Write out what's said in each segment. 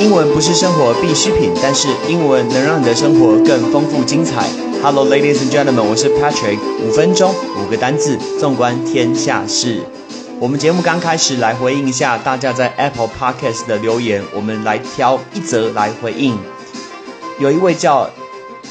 英文不是生活必需品，但是英文能让你的生活更丰富精彩。Hello, ladies and gentlemen，我是 Patrick。五分钟，五个单字，纵观天下事。我们节目刚开始，来回应一下大家在 Apple Podcast 的留言，我们来挑一则来回应。有一位叫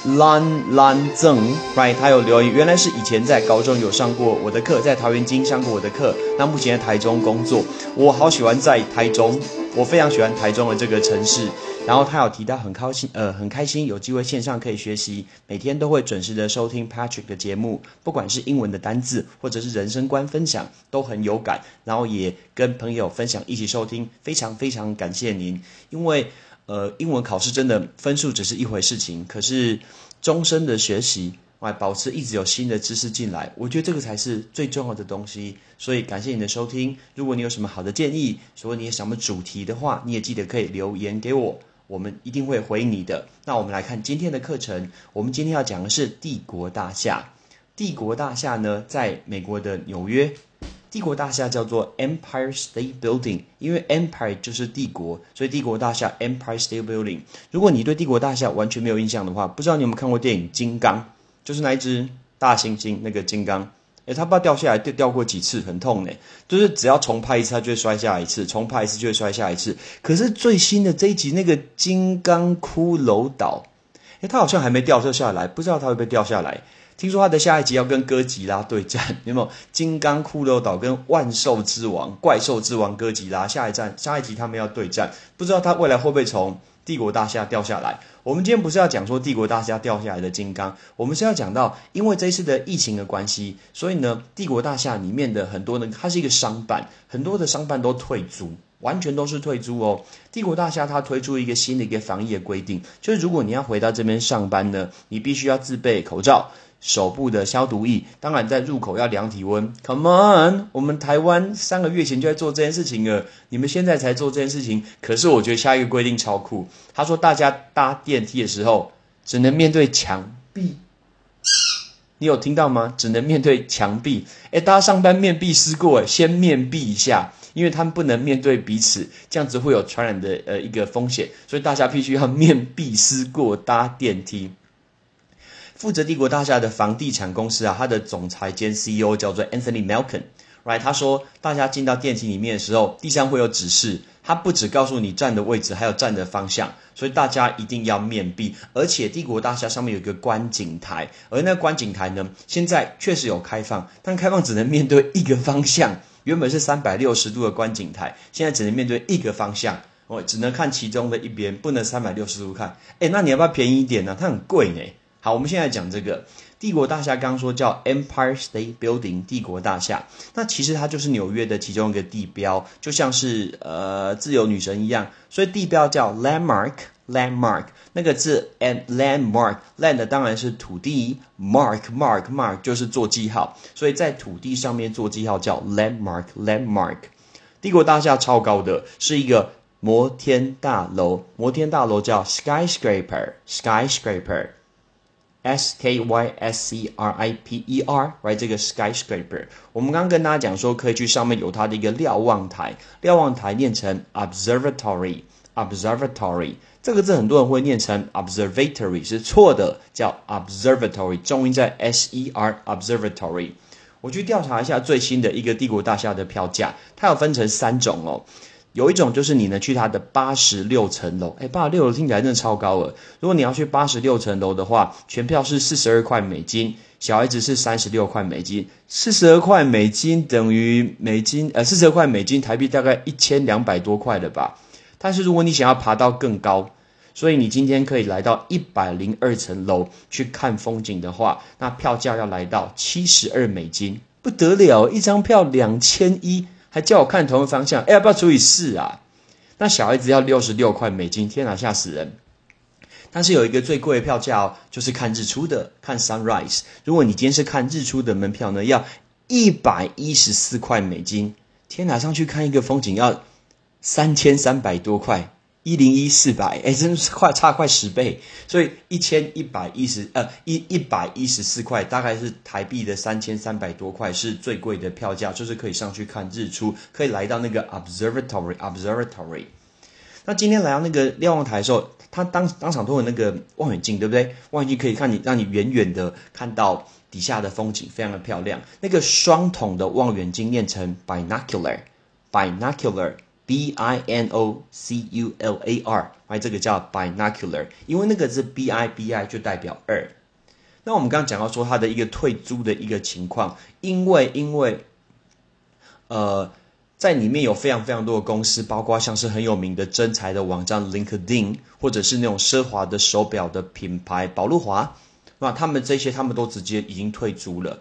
Lan Lan Zeng，right，他有留言，原来是以前在高中有上过我的课，在桃园金上过我的课，那目前在台中工作。我好喜欢在台中，我非常喜欢台中的这个城市。然后他有提到很高兴，呃，很开心有机会线上可以学习，每天都会准时的收听 Patrick 的节目，不管是英文的单字或者是人生观分享，都很有感。然后也跟朋友分享一起收听，非常非常感谢您，因为。呃，英文考试真的分数只是一回事情，可是终身的学习，来保持一直有新的知识进来，我觉得这个才是最重要的东西。所以感谢你的收听，如果你有什么好的建议，如果你有什么主题的话，你也记得可以留言给我，我们一定会回应你的。那我们来看今天的课程，我们今天要讲的是帝国大厦。帝国大厦呢，在美国的纽约。帝国大厦叫做 Empire State Building，因为 Empire 就是帝国，所以帝国大厦 Empire State Building。如果你对帝国大厦完全没有印象的话，不知道你有没有看过电影《金刚》，就是那一只大猩猩那个金刚，诶，他不知道掉下来掉掉过几次，很痛呢。就是只要重拍一次，他就会摔下来一次；重拍一次就会摔下一次。可是最新的这一集那个金刚骷髅岛，诶，他好像还没掉下来，不知道他会不会掉下来。听说他的下一集要跟哥吉拉对战，有没有？金刚骷髅岛跟万兽之王、怪兽之王哥吉拉下一站，下一集他们要对战，不知道他未来会不会从帝国大厦掉下来？我们今天不是要讲说帝国大厦掉下来的金刚，我们是要讲到，因为这次的疫情的关系，所以呢，帝国大厦里面的很多呢，它是一个商办，很多的商办都退租，完全都是退租哦。帝国大厦它推出一个新的一个防疫的规定，就是如果你要回到这边上班呢，你必须要自备口罩。手部的消毒液，当然在入口要量体温。Come on，我们台湾三个月前就在做这件事情了，你们现在才做这件事情。可是我觉得下一个规定超酷，他说大家搭电梯的时候只能面对墙壁。你有听到吗？只能面对墙壁。诶，大家上班面壁思过，先面壁一下，因为他们不能面对彼此，这样子会有传染的呃一个风险，所以大家必须要面壁思过搭电梯。负责帝国大厦的房地产公司啊，它的总裁兼 CEO 叫做 Anthony Malkin，right？他说，大家进到电梯里面的时候，地上会有指示，他不只告诉你站的位置，还有站的方向，所以大家一定要面壁。而且帝国大厦上面有一个观景台，而那观景台呢，现在确实有开放，但开放只能面对一个方向。原本是三百六十度的观景台，现在只能面对一个方向，哦，只能看其中的一边，不能三百六十度看。诶，那你要不要便宜一点呢？它很贵呢。好，我们现在讲这个帝国大厦，刚刚说叫 Empire State Building，帝国大厦。那其实它就是纽约的其中一个地标，就像是呃自由女神一样，所以地标叫 Landmark，Landmark 那个字 and Landmark，Land 当然是土地，Mark，Mark，Mark 就是做记号，所以在土地上面做记号叫 Landmark，Landmark。帝国大厦超高的，是一个摩天大楼，摩天大楼叫 Skyscraper，Skyscraper。S K Y S C R I P E R，right 这个 skyscraper，我们刚刚跟大家讲说，可以去上面有它的一个瞭望台，瞭望台念成 observatory，observatory 这个字很多人会念成 observatory，是错的，叫 observatory，重音在 S E R observatory。我去调查一下最新的一个帝国大厦的票价，它有分成三种哦。有一种就是你能去它的八十六层楼，哎，八十六楼听起来真的超高了。如果你要去八十六层楼的话，全票是四十二块美金，小孩子是三十六块美金。四十二块美金等于美金，呃，四十二块美金台币大概一千两百多块了吧。但是如果你想要爬到更高，所以你今天可以来到一百零二层楼去看风景的话，那票价要来到七十二美金，不得了，一张票两千一。还叫我看同一个方向，哎，要不要除以四啊？那小孩子要六十六块美金，天哪，吓死人！但是有一个最贵的票价哦，就是看日出的，看 sunrise。如果你今天是看日出的门票呢，要一百一十四块美金，天哪，上去看一个风景要三千三百多块。一零一四百，哎，真是快差快十倍，所以一千一百一十，呃，一一百一十四块，大概是台币的三千三百多块，是最贵的票价，就是可以上去看日出，可以来到那个 observatory，observatory。那今天来到那个瞭望台的时候，他当当场都有那个望远镜，对不对？望远镜可以看你，让你远远的看到底下的风景，非常的漂亮。那个双筒的望远镜念成 binocular binocular binocular，哎，这个叫 binocular，因为那个是 b i b i 就代表二。那我们刚刚讲到说它的一个退租的一个情况，因为因为，呃，在里面有非常非常多的公司，包括像是很有名的真才的网站 LinkedIn，或者是那种奢华的手表的品牌宝路华，那他们这些他们都直接已经退租了。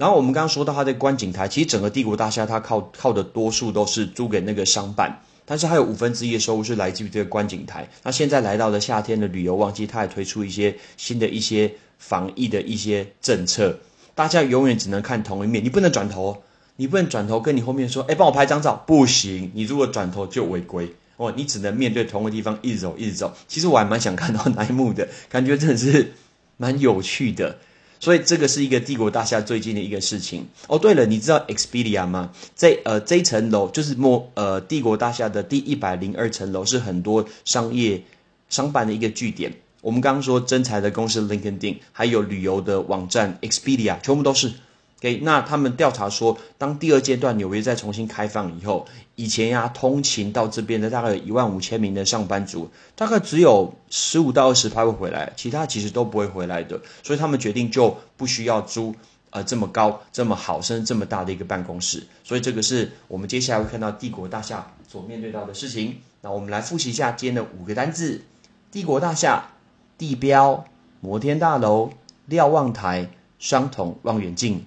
然后我们刚刚说到它的观景台，其实整个帝国大厦它靠靠的多数都是租给那个商办。但是还有五分之一的收入是来自于这个观景台。那现在来到了夏天的旅游旺季，它也推出一些新的一些防疫的一些政策。大家永远只能看同一面，你不能转头，你不能转头跟你后面说：“哎，帮我拍张照。”不行，你如果转头就违规哦。你只能面对同一个地方一直走，一直走。其实我还蛮想看到那一幕的，感觉真的是蛮有趣的。所以这个是一个帝国大厦最近的一个事情哦。对了，你知道 Expedia 吗？这呃这层楼就是莫呃帝国大厦的第一百零二层楼，是很多商业商办的一个据点。我们刚刚说真才的公司 LinkedIn，还有旅游的网站 Expedia，全部都是。OK，那他们调查说，当第二阶段纽约再重新开放以后，以前呀通勤到这边的大概有一万五千名的上班族，大概只有十五到二十趴会回来，其他其实都不会回来的。所以他们决定就不需要租呃这么高、这么好、甚至这么大的一个办公室。所以这个是我们接下来会看到帝国大厦所面对到的事情。那我们来复习一下今天的五个单字：帝国大厦、地标、摩天大楼、瞭望台、双筒望远镜。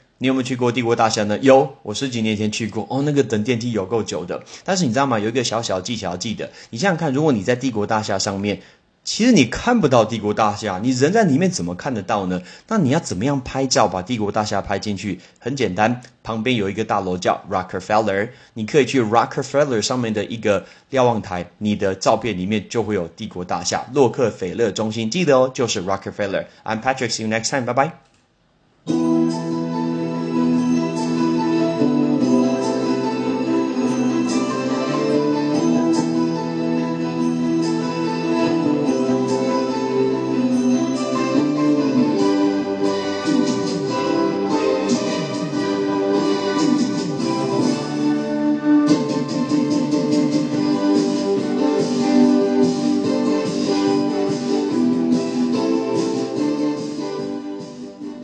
你有没有去过帝国大厦呢？有，我十几年前去过。哦，那个等电梯有够久的。但是你知道吗？有一个小小技巧要记得。你想想看，如果你在帝国大厦上面，其实你看不到帝国大厦，你人在里面怎么看得到呢？那你要怎么样拍照把帝国大厦拍进去？很简单，旁边有一个大楼叫 Rockefeller，你可以去 Rockefeller 上面的一个瞭望台，你的照片里面就会有帝国大厦，洛克菲勒中心。记得哦，就是 Rockefeller。I'm Patrick，see you next time，拜拜。